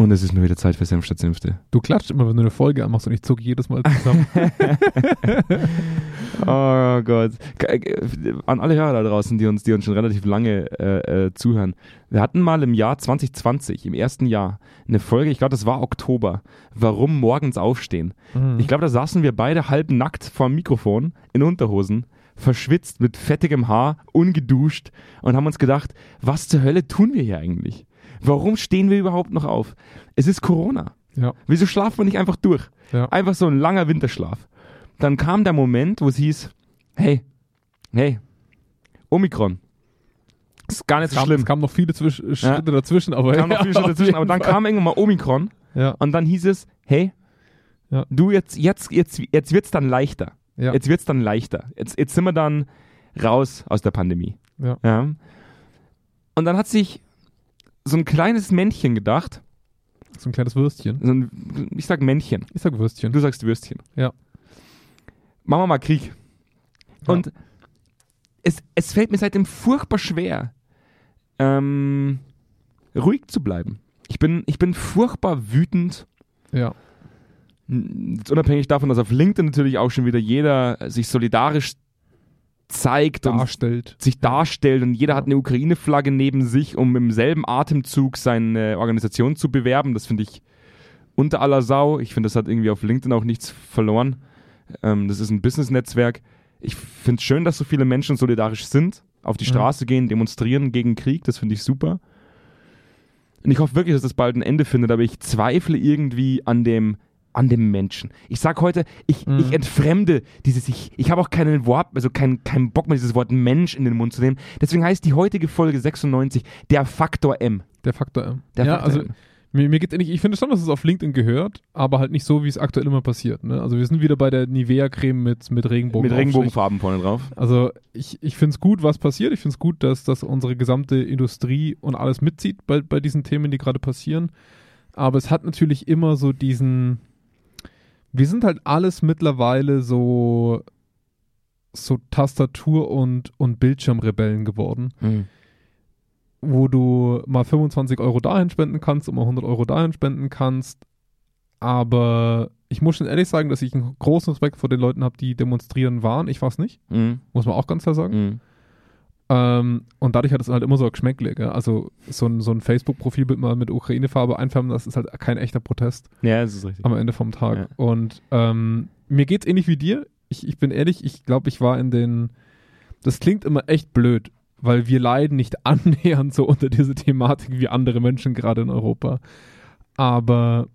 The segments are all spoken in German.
Und es ist nur wieder Zeit für Senf statt Senfte. Du klatscht immer, wenn du eine Folge anmachst und ich zucke jedes Mal zusammen. oh Gott. An alle Hörer da draußen, die uns, die uns schon relativ lange äh, äh, zuhören. Wir hatten mal im Jahr 2020, im ersten Jahr, eine Folge, ich glaube, das war Oktober, warum morgens aufstehen. Mhm. Ich glaube, da saßen wir beide halb nackt vor dem Mikrofon in Unterhosen verschwitzt, mit fettigem Haar, ungeduscht und haben uns gedacht, was zur Hölle tun wir hier eigentlich? Warum stehen wir überhaupt noch auf? Es ist Corona. Ja. Wieso schlafen wir nicht einfach durch? Ja. Einfach so ein langer Winterschlaf. Dann kam der Moment, wo es hieß, hey, hey, Omikron. Ist gar nicht es so schlimm. Es kamen noch viele Zwisch Schritte ja. dazwischen, aber kam noch viele Schritte dazwischen, aber dann kam irgendwann mal Omikron und dann hieß es, hey, du jetzt, jetzt, jetzt, jetzt wird's dann leichter. Jetzt wird's dann leichter. Jetzt, jetzt sind wir dann raus aus der Pandemie. Und dann hat sich so ein kleines Männchen gedacht. So ein kleines Würstchen. So ein, ich sag Männchen. Ich sag Würstchen. Du sagst Würstchen. Ja. Machen wir mal Krieg. Ja. Und es, es fällt mir seitdem furchtbar schwer, ähm, ruhig zu bleiben. Ich bin, ich bin furchtbar wütend. Ja. Jetzt unabhängig davon, dass auf LinkedIn natürlich auch schon wieder jeder sich solidarisch zeigt darstellt. und sich darstellt und jeder hat eine Ukraine-Flagge neben sich, um im selben Atemzug seine Organisation zu bewerben. Das finde ich unter aller Sau. Ich finde, das hat irgendwie auf LinkedIn auch nichts verloren. Ähm, das ist ein Business-Netzwerk. Ich finde es schön, dass so viele Menschen solidarisch sind, auf die Straße mhm. gehen, demonstrieren gegen Krieg. Das finde ich super. Und ich hoffe wirklich, dass das bald ein Ende findet, aber ich zweifle irgendwie an dem an dem Menschen. Ich sage heute, ich, mhm. ich entfremde dieses, ich, ich habe auch keinen Wort, also keinen kein Bock mehr, dieses Wort Mensch in den Mund zu nehmen. Deswegen heißt die heutige Folge 96 der Faktor M. Der Faktor M. Der ja, Faktor also M. Mir, mir geht's ähnlich, ich finde schon, dass es auf LinkedIn gehört, aber halt nicht so, wie es aktuell immer passiert. Ne? Also wir sind wieder bei der Nivea-Creme mit, mit Regenbogen. Mit Regenbogenfarben vorne drauf. Also ich, ich finde es gut, was passiert. Ich finde es gut, dass, dass unsere gesamte Industrie und alles mitzieht bei, bei diesen Themen, die gerade passieren. Aber es hat natürlich immer so diesen, wir sind halt alles mittlerweile so, so Tastatur- und, und Bildschirmrebellen geworden. Mhm. Wo du mal 25 Euro dahin spenden kannst und mal 100 Euro dahin spenden kannst. Aber ich muss schon ehrlich sagen, dass ich einen großen Respekt vor den Leuten habe, die demonstrieren waren. Ich war es nicht. Mhm. Muss man auch ganz klar sagen. Mhm. Ähm, und dadurch hat es halt immer so ein Geschmäckle. Gell? Also so ein, so ein Facebook-Profilbild mal mit Ukraine-Farbe einfärben, das ist halt kein echter Protest. Ja, das ist richtig. Am Ende vom Tag. Ja. Und ähm, mir geht's ähnlich wie dir. Ich, ich bin ehrlich, ich glaube, ich war in den. Das klingt immer echt blöd, weil wir leiden nicht annähernd so unter dieser Thematik wie andere Menschen gerade in Europa. Aber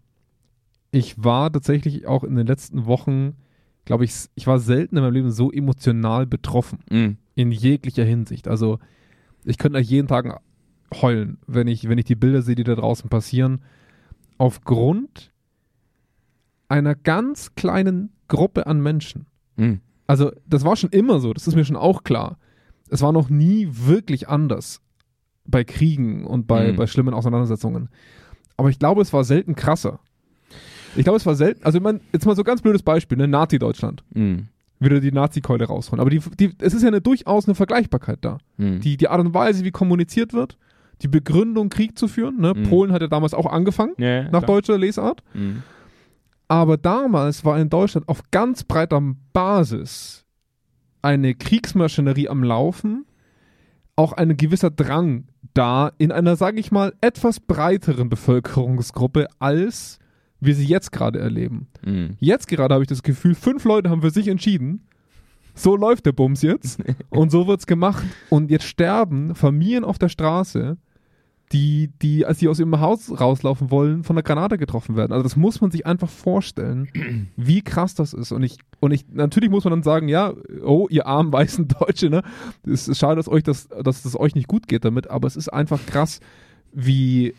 ich war tatsächlich auch in den letzten Wochen, glaube ich, ich war selten in meinem Leben so emotional betroffen. Mhm. In jeglicher Hinsicht. Also ich könnte jeden Tag heulen, wenn ich, wenn ich die Bilder sehe, die da draußen passieren. Aufgrund einer ganz kleinen Gruppe an Menschen. Mhm. Also das war schon immer so, das ist mir schon auch klar. Es war noch nie wirklich anders bei Kriegen und bei, Mhm. bei schlimmen Auseinandersetzungen. Aber ich glaube, es war selten krasser. Ich glaube, es war selten, also ich meine, jetzt mal so ganz blödes Beispiel, ne, Nazi-Deutschland. Mhm. Wieder die Nazi-Keule rausholen. Aber die, die, es ist ja eine, durchaus eine Vergleichbarkeit da. Mhm. Die, die Art und Weise, wie kommuniziert wird, die Begründung, Krieg zu führen. Ne? Mhm. Polen hat ja damals auch angefangen, ja, nach klar. deutscher Lesart. Mhm. Aber damals war in Deutschland auf ganz breiter Basis eine Kriegsmaschinerie am Laufen, auch ein gewisser Drang da in einer, sage ich mal, etwas breiteren Bevölkerungsgruppe, als wir sie jetzt gerade erleben. Mhm. Jetzt gerade habe ich das Gefühl, fünf Leute haben für sich entschieden, so läuft der Bums jetzt und so wird's gemacht. Und jetzt sterben Familien auf der Straße, die, die, als sie aus ihrem Haus rauslaufen wollen, von einer Granate getroffen werden. Also das muss man sich einfach vorstellen, wie krass das ist. Und ich, und ich, natürlich muss man dann sagen, ja, oh, ihr armen weißen Deutsche, ne? Es ist schade, dass euch das, dass es euch nicht gut geht damit, aber es ist einfach krass, wie,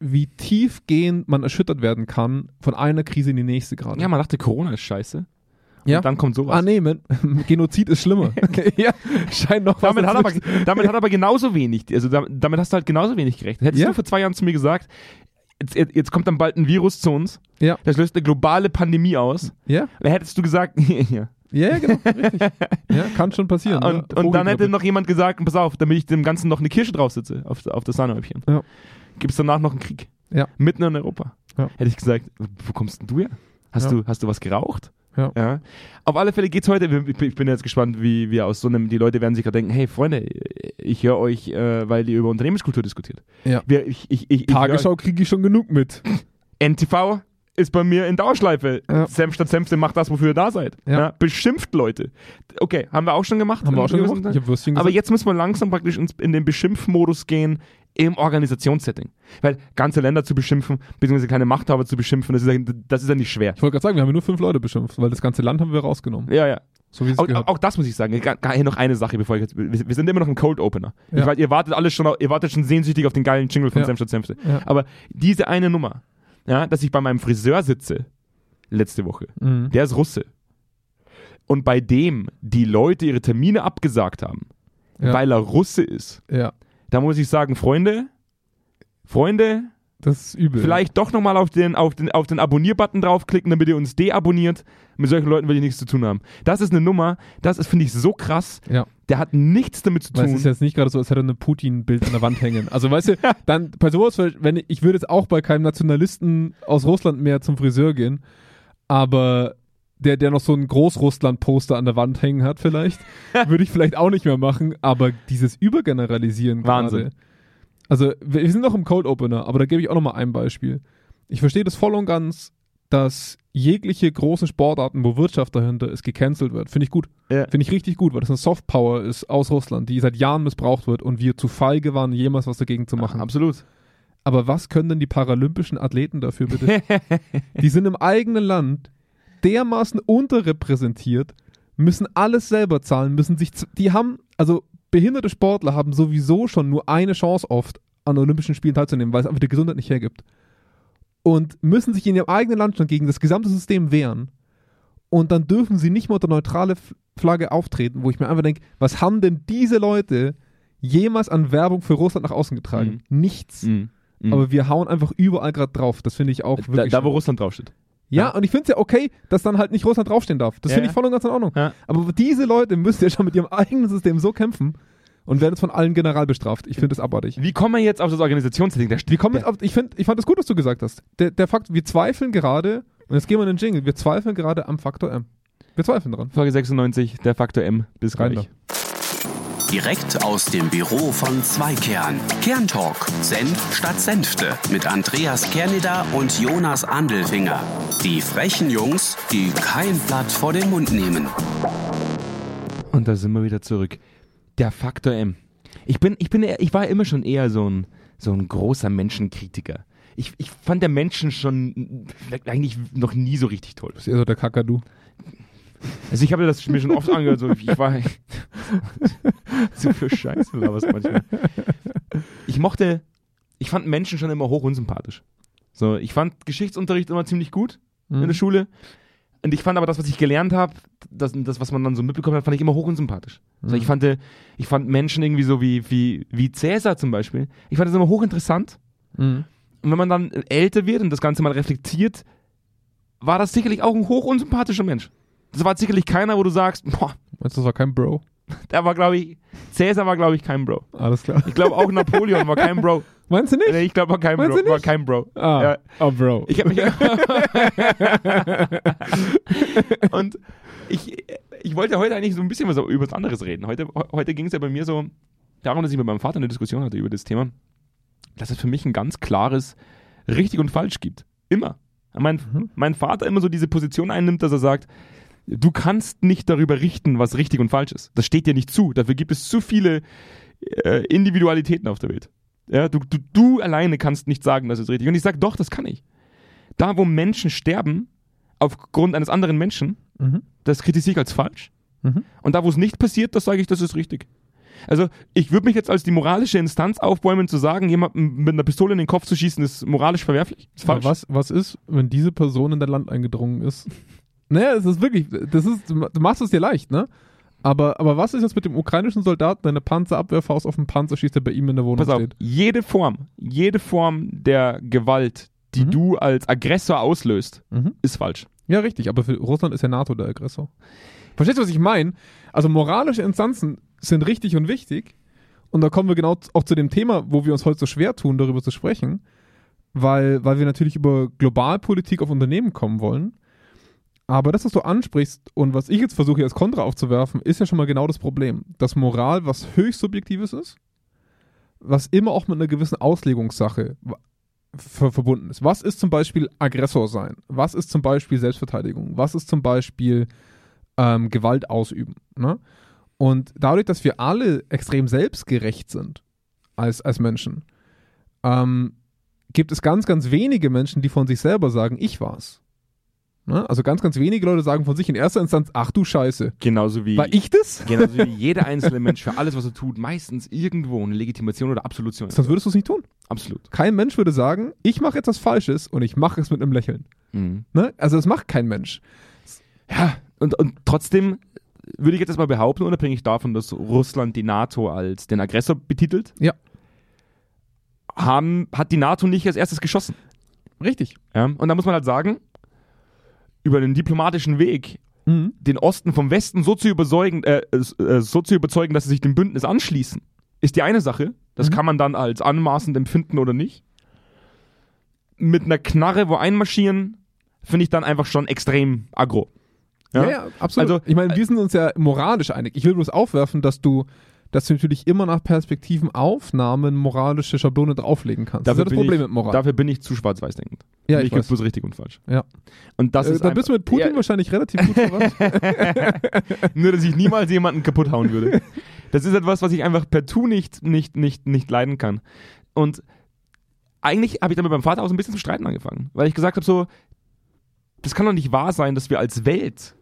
wie tiefgehend man erschüttert werden kann von einer Krise in die nächste gerade. Ja, man dachte, Corona ist scheiße. Ja. Und dann kommt sowas. Ah, nee, man, Genozid ist schlimmer. ja, scheint noch was damit, hat aber, damit hat aber genauso wenig, also damit, damit hast du halt genauso wenig gerechnet. Hättest Ja. du vor zwei Jahren zu mir gesagt, jetzt, jetzt kommt dann bald ein Virus zu uns, Ja. das löst eine globale Pandemie aus, Ja, dann hättest du gesagt, ja. ja, ja, genau, richtig. Ja, kann schon passieren. Und, und dann hätte noch jemand gesagt, pass auf, damit ich dem Ganzen noch eine Kirsche drauf sitze, auf, auf das Sahnehäubchen. Ja. Gibt es danach noch einen Krieg. Ja. Mitten in Europa. Ja. Hätte ich gesagt, wo kommst denn du her? Hast, Ja. du, hast du was geraucht? Ja. Auf alle Fälle geht's heute, ich bin- jetzt gespannt, wie wir aus so einem, die Leute werden sich gerade denken, hey Freunde, ich höre euch, äh, weil ihr über Unternehmenskultur diskutiert. Ja. Wir, ich, ich, ich, Tagesschau kriege ich schon genug mit. NTV ist bei mir in Dauerschleife. Ja. Senf statt Senfte macht das, wofür ihr da seid. Ja. Beschimpft Leute. Okay, haben wir auch schon gemacht. Haben wir auch schon Würstchen Aber jetzt müssen wir langsam praktisch in den Beschimpfmodus gehen im Organisationssetting. Weil ganze Länder zu beschimpfen, beziehungsweise keine Machthaber zu beschimpfen, das ist ja, das ist ja nicht schwer. Ich wollte gerade sagen, wir haben ja nur fünf Leute beschimpft, weil das ganze Land haben wir rausgenommen. Ja, ja. So Auch, auch das muss ich sagen. Hier noch eine Sache, bevor ich jetzt. Wir, sind immer noch im Cold Opener. Ja. Weiß, ihr wartet alles schon, ihr wartet schon sehnsüchtig auf den geilen Jingle von Ja. Senf statt Senfte. Ja. Aber diese eine Nummer, ja, dass ich bei meinem Friseur sitze, letzte Woche, Mhm. der ist Russe. Und bei dem die Leute ihre Termine abgesagt haben, weil er Russe ist, ja, da muss ich sagen, Freunde, Freunde, das ist übel. vielleicht doch nochmal auf den, auf den, auf den Abonnier-Button draufklicken, damit ihr uns deabonniert. Mit solchen Leuten will ich nichts zu tun haben. Das ist eine Nummer, das ist, finde ich, so krass. Ja. Der hat nichts damit zu Weil es tun. ist jetzt nicht gerade so, als hätte er ein Putin-Bild an der Wand hängen. Also weißt du, dann bei sowas, wenn ich, ich würde jetzt auch bei keinem Nationalisten aus Russland mehr zum Friseur gehen, aber der, der noch so ein Großrussland-Poster an der Wand hängen hat, vielleicht, würde ich vielleicht auch nicht mehr machen. Aber dieses Übergeneralisieren Wahnsinn. gerade. Also wir sind noch im Cold Opener, aber da gebe ich auch noch mal ein Beispiel. Ich verstehe das voll und ganz, dass jegliche große Sportarten, wo Wirtschaft dahinter ist, gecancelt wird. Finde ich gut. Ja. Finde ich richtig gut, weil das eine Softpower ist aus Russland, die seit Jahren missbraucht wird und wir zu feige waren, jemals was dagegen zu machen. Absolut. Aber was können denn die paralympischen Athleten dafür bitte? die sind im eigenen Land dermaßen unterrepräsentiert, müssen alles selber zahlen, müssen sich, die haben, also behinderte Sportler haben sowieso schon nur eine Chance oft, an Olympischen Spielen teilzunehmen, weil es einfach die Gesundheit nicht hergibt. Und müssen sich in ihrem eigenen Land schon gegen das gesamte System wehren. Und dann dürfen sie nicht mal unter neutrale Flagge auftreten, wo ich mir einfach denke, was haben denn diese Leute jemals an Werbung für Russland nach außen getragen? Nichts. Mhm. Mhm. Aber wir hauen einfach überall gerade drauf. Das finde ich auch da, wirklich. da, wo Russland draufsteht. Ja, ja. und ich finde es ja okay, dass dann halt nicht Russland draufstehen darf. Das Ja, finde ich voll und ganz in Ordnung. Ja. Aber diese Leute müssen ja schon mit ihrem eigenen System so kämpfen und werden jetzt von allen general bestraft. Ich finde das abartig. Wie kommen wir jetzt auf das Organisationssetting? Da steht- Wir kommen der- jetzt auf, ich, find, ich fand es gut, was du gesagt hast. Der, der Fakt, wir zweifeln gerade, und jetzt gehen wir in den Jingle, wir zweifeln gerade am Faktor M. Wir zweifeln dran. Folge 96, der Faktor M. Bis gleich. Direkt aus dem Büro von Zweikern. Kerntalk. Senf statt Senfte. Mit Andreas Kerneder und Jonas Andelfinger. Die frechen Jungs, die kein Blatt vor den Mund nehmen. Und da sind wir wieder zurück. Der Faktor M. Ich bin, ich bin, ich war immer schon eher so ein, so ein großer Menschenkritiker. Ich, ich fand der Menschen schon eigentlich noch nie so richtig toll. Das ist eher so der Kakadu. Also ich habe das mir schon oft angehört, so ich war so für Scheiße laberst manchmal. Ich mochte, ich fand Menschen schon immer hoch unsympathisch. So, ich fand Geschichtsunterricht immer ziemlich gut in der Schule. Und ich fand aber das, was ich gelernt habe, das, das, was man dann so mitbekommen hat, fand ich immer hoch unsympathisch. Also ich fand, ich fand Menschen irgendwie so wie, wie, wie Cäsar zum Beispiel. Ich fand das immer hochinteressant. Mhm. Und wenn man dann älter wird und das Ganze mal reflektiert, war das sicherlich auch ein hoch unsympathischer Mensch. Das war sicherlich keiner, wo du sagst, boah, Meinst du, das war kein Bro? der war, glaube ich, Cäsar war, glaube ich, kein Bro. Alles klar. Ich glaube auch Napoleon war kein Bro. Meinst du nicht? Nee, ich glaube, war kein Meinst Bro. War kein Bro. Ah, Ja. oh, Bro. Ich habe mich. und ich, ich wollte heute eigentlich so ein bisschen was über was anderes reden. Heute, heute ging es ja bei mir so darum, dass ich mit meinem Vater eine Diskussion hatte über das Thema, dass es für mich ein ganz klares richtig und falsch gibt. Immer. Mein, Mhm. mein Vater immer so diese Position einnimmt, dass er sagt, du kannst nicht darüber richten, was richtig und falsch ist. Das steht dir nicht zu. Dafür gibt es zu viele äh, Individualitäten auf der Welt. Ja, du, du, du alleine kannst nicht sagen, das ist richtig. Und ich sage, doch, das kann ich. Da, wo Menschen sterben, aufgrund eines anderen Menschen, Mhm. das kritisiere ich als falsch. Mhm. Und da, wo es nicht passiert, das sage ich, das ist richtig. Also, ich würde mich jetzt als die moralische Instanz aufbäumen, zu sagen, jemandem mit einer Pistole in den Kopf zu schießen, ist moralisch verwerflich. Ist Aber falsch. was, was ist, wenn diese Person in dein Land eingedrungen ist? naja, es ist wirklich, das ist, du machst es dir leicht, ne? Aber, aber was ist jetzt mit dem ukrainischen Soldaten, der eine Panzerabwehrfaust auf den Panzer schießt, der bei ihm in der Wohnung Pass auf, steht? jede Form, jede Form der Gewalt, die Mhm. du als Aggressor auslöst, Mhm. ist falsch. Ja, richtig, aber für Russland ist ja NATO der Aggressor. Verstehst du, was ich meine? Also moralische Instanzen sind richtig und wichtig. Und da kommen wir genau auch zu dem Thema, wo wir uns heute so schwer tun, darüber zu sprechen. weil, weil wir natürlich über Globalpolitik auf Unternehmen kommen wollen. Aber das, was du ansprichst und was ich jetzt versuche hier als Kontra aufzuwerfen, ist ja schon mal genau das Problem. Dass Moral was höchst Subjektives ist, was immer auch mit einer gewissen Auslegungssache verbunden ist. Was ist zum Beispiel Aggressor sein? Was ist zum Beispiel Selbstverteidigung? Was ist zum Beispiel ähm, Gewalt ausüben? Ne? Und dadurch, dass wir alle extrem selbstgerecht sind als, als Menschen, ähm, gibt es ganz, ganz wenige Menschen, die von sich selber sagen, ich war's. Ne? Also ganz, ganz wenige Leute sagen von sich in erster Instanz, ach du Scheiße, Genauso wie, war ich das? genauso wie jeder einzelne Mensch für alles, was er tut, meistens irgendwo eine Legitimation oder Absolution. Sonst würdest du es nicht tun. Absolut. Kein Mensch würde sagen, ich mache jetzt was Falsches und ich mache es mit einem Lächeln. Mhm. Ne? Also das macht kein Mensch. Ja, und, und trotzdem würde ich jetzt erstmal behaupten, unabhängig davon, dass Russland die NATO als den Aggressor betitelt, Ja. haben, hat die NATO nicht als erstes geschossen. Richtig. Ja? Und da muss man halt sagen, über den diplomatischen Weg Mhm. den Osten vom Westen so zu überzeugen, äh, äh, so zu überzeugen, dass sie sich dem Bündnis anschließen, ist die eine Sache. Das Mhm. kann man dann als anmaßend empfinden oder nicht. Mit einer Knarre wo einmarschieren, finde ich dann einfach schon extrem aggro. Ja, ja, absolut. Also, ich meine, wir sind uns ja moralisch einig. Ich will bloß aufwerfen, dass du, dass du natürlich immer nach Perspektiven Aufnahmen moralische Schablone drauflegen kannst. das ist das Problem ich, mit Moral. Dafür bin ich zu schwarz-weiß denkend. ja, ich ich bloß richtig und falsch. Ja. Und das äh, ist da bist du mit Putin ja, wahrscheinlich relativ gut verwandt. nur, dass ich niemals jemanden kaputt hauen würde. Das ist etwas, was ich einfach per Tu nicht, nicht, nicht, nicht leiden kann. Und eigentlich habe ich damit beim Vater auch so ein bisschen zu streiten angefangen, weil ich gesagt habe so, das kann doch nicht wahr sein, dass wir als Welt,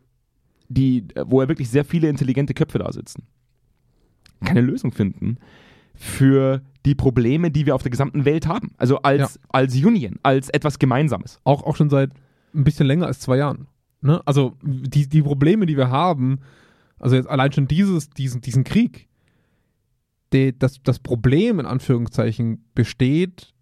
die, wo ja wirklich sehr viele intelligente Köpfe da sitzen, keine Lösung finden für die Probleme, die wir auf der gesamten Welt haben. Also als, als Union, als etwas Gemeinsames. auch, auch schon seit ein bisschen länger als zwei Jahren. Ne? Also die, die Probleme, die wir haben, also jetzt allein schon dieses, diesen, diesen Krieg, die, das, das Problem in Anführungszeichen besteht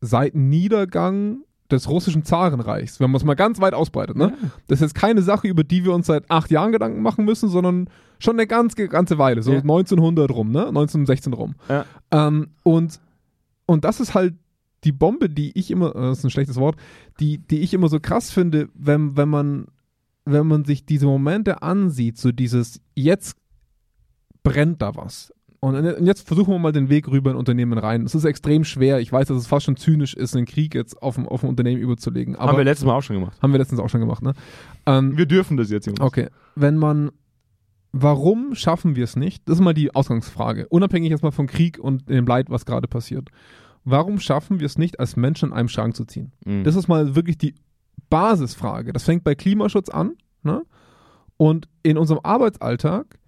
seit Niedergang des russischen Zarenreichs, wenn man es mal ganz weit ausbreitet. Ne? Das ist jetzt keine Sache, über die wir uns seit acht Jahren Gedanken machen müssen, sondern schon eine ganz, ganze Weile, so Ja. 1900 rum, ne? 1916 rum. Ja. Ähm, und, und das ist halt die Bombe, die ich immer, äh, das ist ein schlechtes Wort, die, die ich immer so krass finde, wenn, wenn man, wenn man sich diese Momente ansieht, so dieses, jetzt brennt da was. Und jetzt versuchen wir mal den Weg rüber in Unternehmen rein. Es ist extrem schwer. Ich weiß, dass es fast schon zynisch ist, einen Krieg jetzt auf ein, auf ein Unternehmen überzulegen. Aber Haben wir letztes Mal auch schon gemacht. haben wir letztens auch schon gemacht, ne? Ähm, Wir dürfen das jetzt, Jungs. Okay, wenn man, warum schaffen wir es nicht? Das ist mal die Ausgangsfrage. Unabhängig erstmal vom Krieg und dem Leid, was gerade passiert. Warum schaffen wir es nicht, als Menschen in einem Schrank zu ziehen? Mhm. Das ist mal wirklich die Basisfrage. Das fängt bei Klimaschutz an. Ne? Und in unserem Arbeitsalltag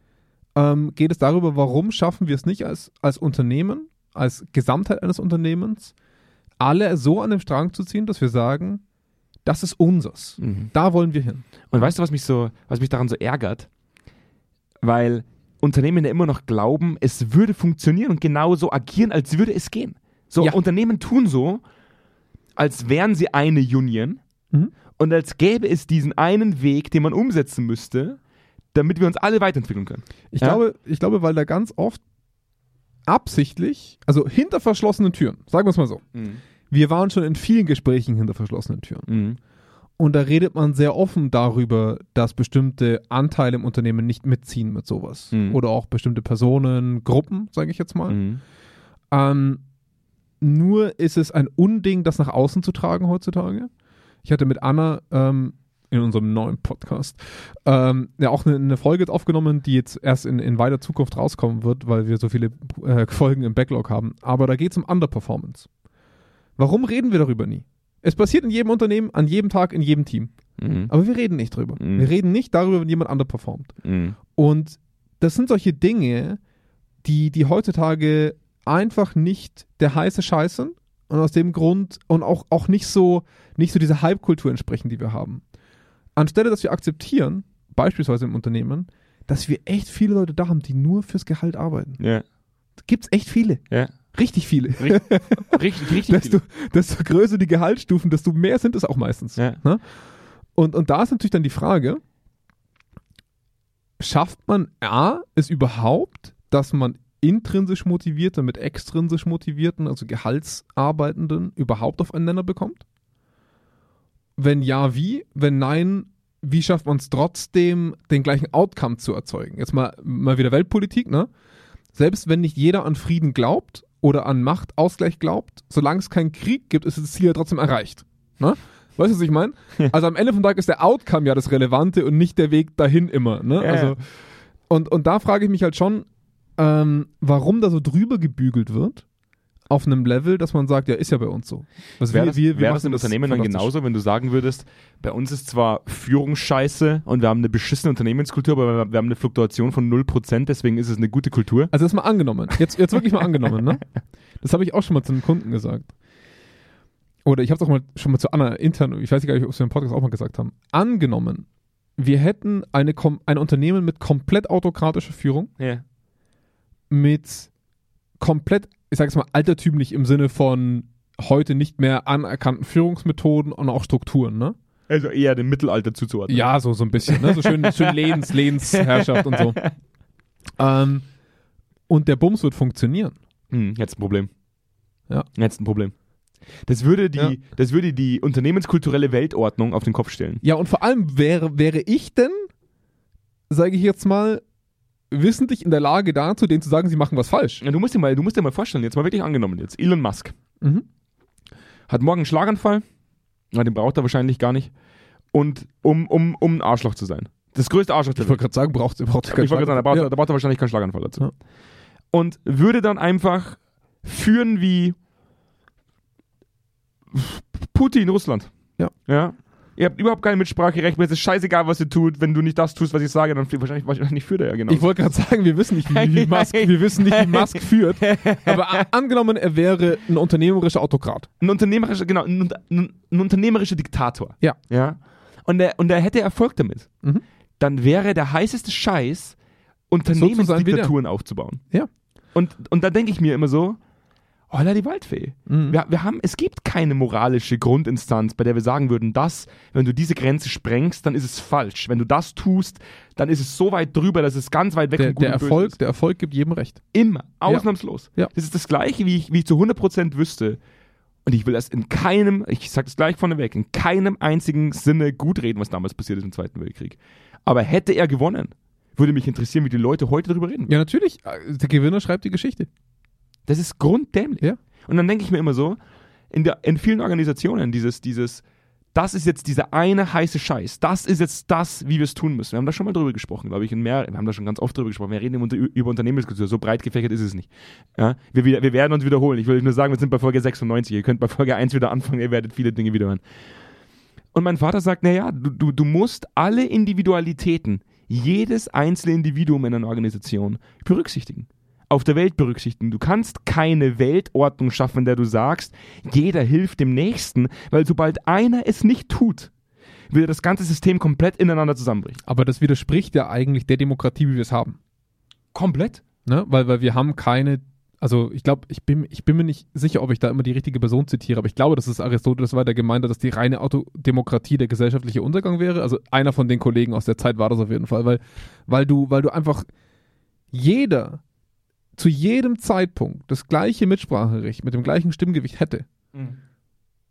ähm, geht es darüber, warum schaffen wir es nicht als, als Unternehmen, als Gesamtheit eines Unternehmens, alle so an dem Strang zu ziehen, dass wir sagen, das ist unseres. Mhm. Da wollen wir hin. Und weißt du, was mich so, was mich daran so ärgert? Weil Unternehmen ja immer noch glauben, es würde funktionieren und genauso agieren, als würde es gehen. So, Ja. Unternehmen tun so, als wären sie eine Union Mhm. und als gäbe es diesen einen Weg, den man umsetzen müsste, damit wir uns alle weiterentwickeln können. Ich, Ja? glaube, ich glaube, weil da ganz oft absichtlich, also hinter verschlossenen Türen, sagen wir es mal so. Wir waren schon in vielen Gesprächen hinter verschlossenen Türen. Mhm. Und da redet man sehr offen darüber, dass bestimmte Anteile im Unternehmen nicht mitziehen mit sowas. Mhm. Oder auch bestimmte Personen, Gruppen, sage ich jetzt mal. Mhm. Ähm, nur ist es ein Unding, das nach außen zu tragen heutzutage. Ich hatte mit Anna ähm, in unserem neuen Podcast ähm, ja auch eine, eine Folge aufgenommen, die jetzt erst in, in weiter Zukunft rauskommen wird, weil wir so viele äh, Folgen im Backlog haben. Aber da geht es um Underperformance. Warum reden wir darüber nie? Es passiert in jedem Unternehmen, an jedem Tag, in jedem Team. Mhm. Aber wir reden nicht drüber. Mhm. Wir reden nicht darüber, wenn jemand underperformt. Mhm. Und das sind solche Dinge, die, die heutzutage einfach nicht der heiße Scheiß sind und aus dem Grund und auch, auch nicht so, nicht so dieser Hype-Kultur entsprechen, die wir haben. Anstelle, dass wir akzeptieren, beispielsweise im Unternehmen, dass wir echt viele Leute da haben, die nur fürs Gehalt arbeiten. Ja. Gibt's echt viele. Ja. Richtig viele. Richtig, richtig. desto, desto größer die Gehaltsstufen, desto mehr sind es auch meistens. Ja. Und, und da ist natürlich dann die Frage, schafft man A, es überhaupt, dass man intrinsisch Motivierter mit extrinsisch Motivierten, also Gehaltsarbeitenden, überhaupt auf einen Nenner bekommt? Wenn ja, wie? Wenn nein, wie schafft man es trotzdem, den gleichen Outcome zu erzeugen? Jetzt mal, mal wieder Weltpolitik, ne? Selbst wenn nicht jeder an Frieden glaubt oder an Machtausgleich glaubt, solange es keinen Krieg gibt, ist das Ziel ja trotzdem erreicht. Ne? Weißt du, was ich meine? Also am Ende vom Tag ist der Outcome ja das Relevante und nicht der Weg dahin immer. Ne? Ja, also, und, und da frage ich mich halt schon, ähm, warum da so drüber gebügelt wird auf einem Level, dass man sagt, ja, ist ja bei uns so. Also Wäre das, wir- wir wär das im Unternehmen dann genauso, wenn du sagen würdest, bei uns ist zwar Führung scheiße und wir haben eine beschissene Unternehmenskultur, aber wir- haben eine Fluktuation von 0%, deswegen ist es eine gute Kultur. Also das mal angenommen. Jetzt, jetzt wirklich mal angenommen, ne? Das habe ich auch schon mal zu einem Kunden gesagt. Oder ich habe es auch mal schon mal zu Anna intern, ich weiß gar nicht, ob wir im Podcast auch mal gesagt haben. Angenommen, wir hätten eine, ein Unternehmen mit komplett autokratischer Führung, Ja. mit komplett, ich sage es mal, altertümlich im Sinne von heute nicht mehr anerkannten Führungsmethoden und auch Strukturen, ne? Also eher dem Mittelalter zuzuordnen. Ja, so, so ein bisschen, ne? So schön, schön Lehns, Lehnsherrschaft und so. Ähm, und der Bums wird funktionieren. Hm, jetzt ein Problem. Ja. Jetzt ein Problem. Das würde, die, Ja. das würde die unternehmenskulturelle Weltordnung auf den Kopf stellen. Ja, und vor allem wäre, wäre ich denn, sage ich jetzt mal, wissentlich in der Lage dazu, denen zu sagen, sie machen was falsch. Ja, du, musst dir mal, du musst dir mal vorstellen, jetzt mal wirklich angenommen jetzt, Elon Musk Mhm. hat morgen einen Schlaganfall, na, den braucht er wahrscheinlich gar nicht, und um, um, um ein Arschloch zu sein. Das größte Arschloch der Ich wollte gerade sagen, braucht ihr braucht ihr Ich wollte gerade sagen, da braucht, ja. er- da braucht er wahrscheinlich keinen Schlaganfall dazu. Ja. Und würde dann einfach führen wie Putin Russland. Ja. Ja. Ihr habt überhaupt keine Mitspracherecht, mir ist es scheißegal, was ihr tut. Wenn du nicht das tust, was ich sage, dann wahrscheinlich, wahrscheinlich führt er ja genau. Ich wollte gerade sagen, wir wissen nicht, wie, Musk, wir wissen nicht, wie Musk führt. Aber angenommen, er wäre ein unternehmerischer Autokrat. ein unternehmerischer, genau, ein, ein, ein unternehmerischer Diktator. Ja. Ja. Und er, und er hätte Erfolg damit. Mhm. Dann wäre der heißeste Scheiß, So. Unternehmensdiktaturen aufzubauen. Ja. Und, und da denke ich mir immer so, holla die Waldfee. Mhm. Wir, wir haben, es gibt keine moralische Grundinstanz, bei der wir sagen würden, das, wenn du diese Grenze sprengst, dann ist es falsch. Wenn du das tust, dann ist es so weit drüber, dass es ganz weit weg Der, von gut der, Erfolg, ist. der Erfolg gibt jedem recht. Immer, ausnahmslos. Ja. Das ist das Gleiche, wie ich, wie ich zu 100% wüsste. Und ich will das in keinem, ich sage das gleich vorneweg, in keinem einzigen Sinne gut reden, was damals passiert ist im Zweiten Weltkrieg. Aber hätte er gewonnen, würde mich interessieren, wie die Leute heute darüber reden. Ja, natürlich. Äh, Der Gewinner schreibt die Geschichte. Das ist grunddämlich. Ja. Und dann denke ich mir immer so, in, der, in vielen Organisationen, dieses, dieses, das ist jetzt dieser eine heiße Scheiß, das ist jetzt das, wie wir es tun müssen. Wir haben da schon mal drüber gesprochen, glaube ich, in mehr, wir haben da schon ganz oft drüber gesprochen. Wir reden über, über Unternehmenskultur, so breit gefächert ist es nicht. Ja? Wir, wir werden uns wiederholen. Ich will nur sagen, wir sind bei Folge 96. Ihr könnt bei Folge 1 wieder anfangen, ihr werdet viele Dinge wiederhören. Und mein Vater sagt, naja, du, du, du musst alle Individualitäten, jedes einzelne Individuum in einer Organisation berücksichtigen. Auf der Welt berücksichtigen. Du kannst keine Weltordnung schaffen, in der du sagst, jeder hilft dem Nächsten, weil sobald einer es nicht tut, will das ganze System komplett ineinander zusammenbrechen. Aber das widerspricht ja eigentlich der Demokratie, wie wir es haben. Komplett? Ne? Weil, weil wir haben keine, also ich glaube, ich bin, ich bin mir nicht sicher, ob ich da immer die richtige Person zitiere, aber ich glaube, dass es Aristoteles war, der gemeint hat, dass die reine Autodemokratie der gesellschaftliche Untergang wäre. Also einer von den Kollegen aus der Zeit war das auf jeden Fall, weil, weil du, weil du einfach jeder zu jedem Zeitpunkt das gleiche Mitspracherecht mit dem gleichen Stimmgewicht hätte.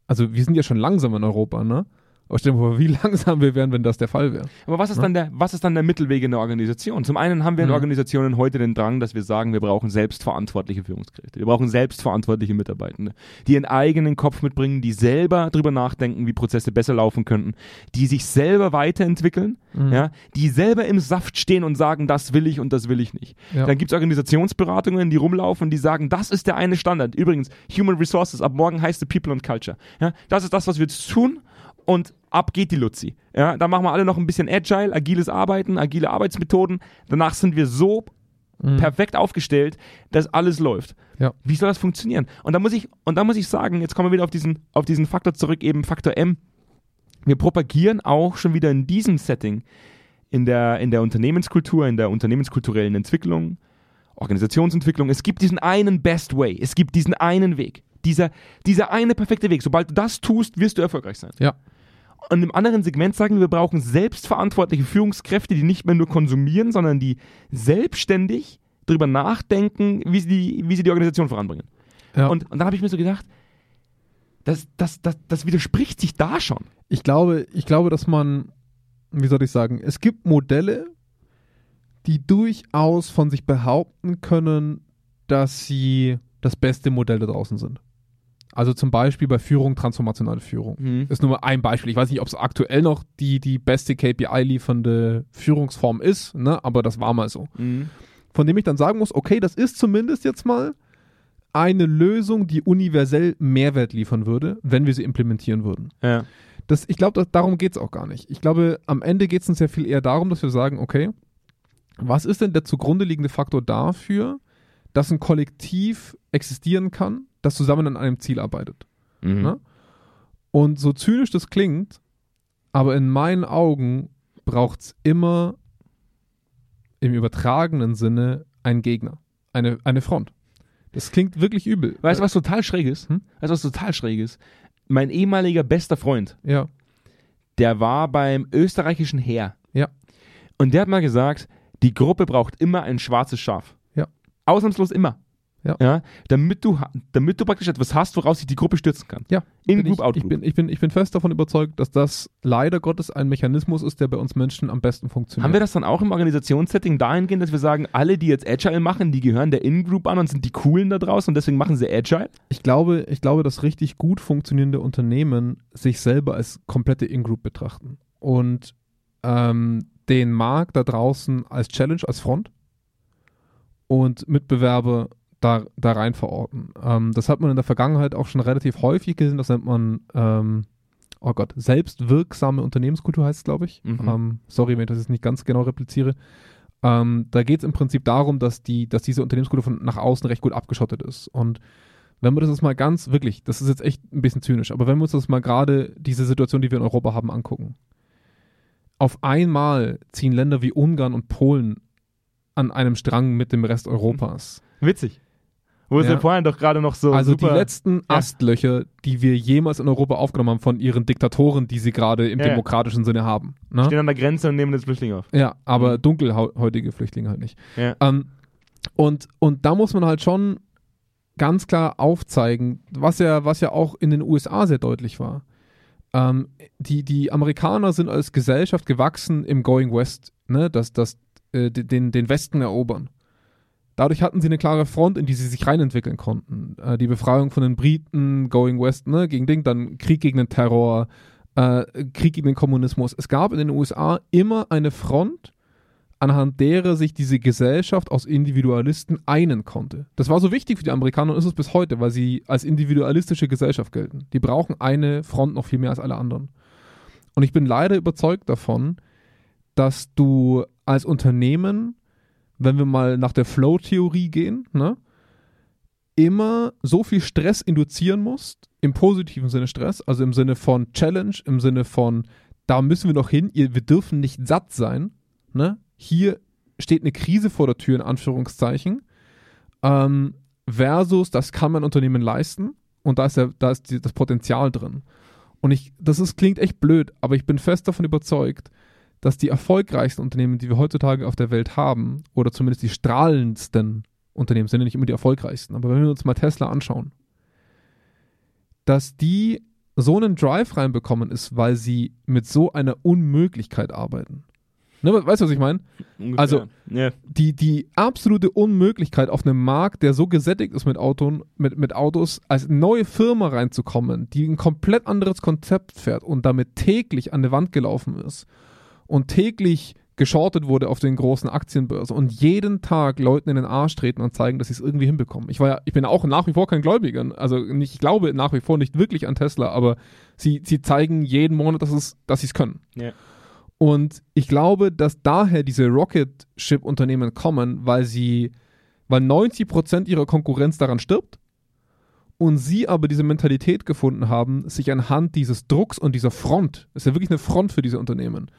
Also wir sind ja schon langsam in Europa, ne? Aber stell dir vor, wie langsam wir wären, wenn das der Fall wäre. Aber was ist, Ja. dann der, was ist dann der Mittelweg in der Organisation? Zum einen haben wir in Mhm. Organisationen heute den Drang, dass wir sagen, wir brauchen selbstverantwortliche Führungskräfte. Wir brauchen selbstverantwortliche Mitarbeitende, die ihren eigenen Kopf mitbringen, die selber drüber nachdenken, wie Prozesse besser laufen könnten, die sich selber weiterentwickeln, Mhm. ja, die selber im Saft stehen und sagen, das will ich und das will ich nicht. Ja. Dann gibt es Organisationsberatungen, die rumlaufen, die sagen, das ist der eine Standard. Übrigens, Human Resources, ab morgen heißt es People and Culture. Ja, das ist das, was wir tun und ab geht die Luzi. Ja, da machen wir alle noch ein bisschen Agile, agiles Arbeiten, agile Arbeitsmethoden. Danach sind wir so Mhm. perfekt aufgestellt, dass alles läuft. Ja. Wie soll das funktionieren? Und da muss ich, und da muss ich sagen, jetzt kommen wir wieder auf diesen, auf diesen Faktor zurück, eben Faktor M. Wir propagieren auch schon wieder in diesem Setting, in der, in der Unternehmenskultur, in der unternehmenskulturellen Entwicklung, Organisationsentwicklung. Es gibt diesen einen Best Way. Es gibt diesen einen Weg. Dieser, dieser eine perfekte Weg. Sobald du das tust, wirst du erfolgreich sein. Ja. Und im anderen Segment sagen wir, wir brauchen selbstverantwortliche Führungskräfte, die nicht mehr nur konsumieren, sondern die selbstständig drüber nachdenken, wie sie die, wie sie die Organisation voranbringen. Ja. Und, und dann habe ich mir so gedacht, das, das, das, das widerspricht sich da schon. Ich glaube, ich glaube, dass man, wie soll ich sagen, es gibt Modelle, die durchaus von sich behaupten können, dass sie das beste Modell da draußen sind. Also zum Beispiel bei Führung, transformationale Führung. Mhm. Ist nur mal ein Beispiel. Ich weiß nicht, ob es aktuell noch die, die beste KPI liefernde Führungsform ist, ne? aber das war mal so. Mhm. Von dem ich dann sagen muss, okay, das ist zumindest jetzt mal eine Lösung, die universell Mehrwert liefern würde, wenn wir sie implementieren würden. Ja. Das, ich glaube, darum geht es auch gar nicht. Ich glaube, am Ende geht es uns ja viel eher darum, dass wir sagen, okay, was ist denn der zugrunde liegende Faktor dafür, dass ein Kollektiv existieren kann, das zusammen an einem Ziel arbeitet? Mhm. Ne? Und so zynisch das klingt, aber in meinen Augen braucht es immer im übertragenen Sinne einen Gegner, eine, eine Front. Das klingt wirklich übel. Weißt du, was total schräg ist? Hm? Weißt du, was total schräg ist? Mein ehemaliger bester Freund, Ja, der war beim österreichischen Heer. Ja. Und der hat mal gesagt, die Gruppe braucht immer ein schwarzes Schaf. Ja. Ausnahmslos immer. Ja. damit, du, damit du praktisch etwas hast, woraus sich die Gruppe stürzen kann. ja. In Group, ich, out ich Group. bin, ich, bin, ich bin fest davon überzeugt, dass das leider Gottes ein Mechanismus ist, der bei uns Menschen am besten funktioniert. Haben wir das dann auch im Organisationssetting dahingehend, dass wir sagen, alle, die jetzt Agile machen, die gehören der In-Group an und sind die coolen da draußen und deswegen machen sie Agile? Ich glaube, ich glaube, dass richtig gut funktionierende Unternehmen sich selber als komplette In-Group betrachten und ähm, den Markt da draußen als Challenge, als Front und Mitbewerber da, da rein verorten. Ähm, das hat man in der Vergangenheit auch schon relativ häufig gesehen. Das nennt man, ähm, oh Gott, selbstwirksame Unternehmenskultur heißt es, glaube ich. Mhm. Ähm, sorry, wenn ich das jetzt nicht ganz genau repliziere. Ähm, da geht es im Prinzip darum, dass, die, dass diese Unternehmenskultur von nach außen recht gut abgeschottet ist. Und wenn wir das jetzt mal ganz, wirklich, das ist jetzt echt ein bisschen zynisch, aber wenn wir uns das mal gerade, diese Situation, die wir in Europa haben, angucken. Auf einmal ziehen Länder wie Ungarn und Polen an einem Strang mit dem Rest Europas. Witzig. Wo Ja. ja vorhin doch gerade noch so Also die letzten Astlöcher, die wir jemals in Europa aufgenommen haben von ihren Diktatoren, die sie gerade im demokratischen Sinne haben. Ne? stehen an der Grenze und nehmen das Flüchtling auf. Ja, aber Mhm. dunkelhäutige Flüchtlinge halt nicht. Ähm, und, und da muss man halt schon ganz klar aufzeigen, was ja, was ja auch in den USA sehr deutlich war. Ähm, die, die Amerikaner sind als Gesellschaft gewachsen im Going West, ne? das, das, äh, den, den Westen erobern. Dadurch hatten sie eine klare Front, in die sie sich reinentwickeln konnten. Äh, die Befreiung von den Briten, Going West, ne, gegen Ding, dann Krieg gegen den Terror, äh, Krieg gegen den Kommunismus. Es gab in den USA immer eine Front, anhand derer sich diese Gesellschaft aus Individualisten einen konnte. Das war so wichtig für die Amerikaner und ist es bis heute, weil sie als individualistische Gesellschaft gelten. Die brauchen eine Front noch viel mehr als alle anderen. Und ich bin leider überzeugt davon, dass du als Unternehmen, wenn wir mal nach der Flow-Theorie gehen, ne, immer so viel Stress induzieren musst, im positiven Sinne Stress, also im Sinne von Challenge, im Sinne von, da müssen wir noch hin, ihr, wir dürfen nicht satt sein, ne? Hier steht eine Krise vor der Tür, in Anführungszeichen, ähm, versus, das kann mein Unternehmen leisten und da ist, ja, da ist die, das Potenzial drin. Und ich, das ist, klingt echt blöd, aber ich bin fest davon überzeugt, dass die erfolgreichsten Unternehmen, die wir heutzutage auf der Welt haben, oder zumindest die strahlendsten Unternehmen, sind ja nicht immer die erfolgreichsten, aber wenn wir uns mal Tesla anschauen, dass die so einen Drive reinbekommen ist, weil sie mit so einer Unmöglichkeit arbeiten. Ne, we- weißt du, was ich meine? Also- ja. Die, die absolute Unmöglichkeit auf einem Markt, der so gesättigt ist mit, Auton, mit, mit Autos, als neue Firma reinzukommen, die ein komplett anderes Konzept fährt und damit täglich an der Wand gelaufen ist und täglich geschortet wurde auf den großen Aktienbörsen und jeden Tag Leuten in den Arsch treten und zeigen, dass sie es irgendwie hinbekommen. Ich war ja, ich bin auch nach wie vor kein Gläubiger, also nicht, ich glaube nach wie vor nicht wirklich an Tesla, aber sie, sie zeigen jeden Monat, dass, es, dass sie es können. Ja. Und ich glaube, dass daher diese Rocket Ship Unternehmen kommen, weil sie, weil 90 Prozent ihrer Konkurrenz daran stirbt und sie aber diese Mentalität gefunden haben, sich anhand dieses Drucks und dieser Front, das ist ja wirklich eine Front für diese Unternehmen,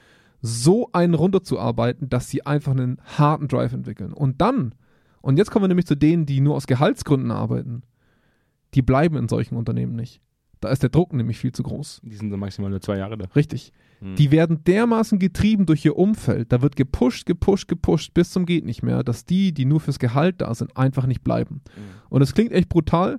so einen runterzuarbeiten, dass sie einfach einen harten Drive entwickeln. Und dann, und jetzt kommen wir nämlich zu denen, die nur aus Gehaltsgründen arbeiten, die bleiben in solchen Unternehmen nicht. Da ist der Druck nämlich viel zu groß. Die sind dann maximal nur zwei Jahre da. Richtig. Hm. Die werden dermaßen getrieben durch ihr Umfeld. Da wird gepusht, gepusht, gepusht bis zum geht nicht mehr, dass die, die nur fürs Gehalt da sind, einfach nicht bleiben. Mhm. Und das klingt echt brutal,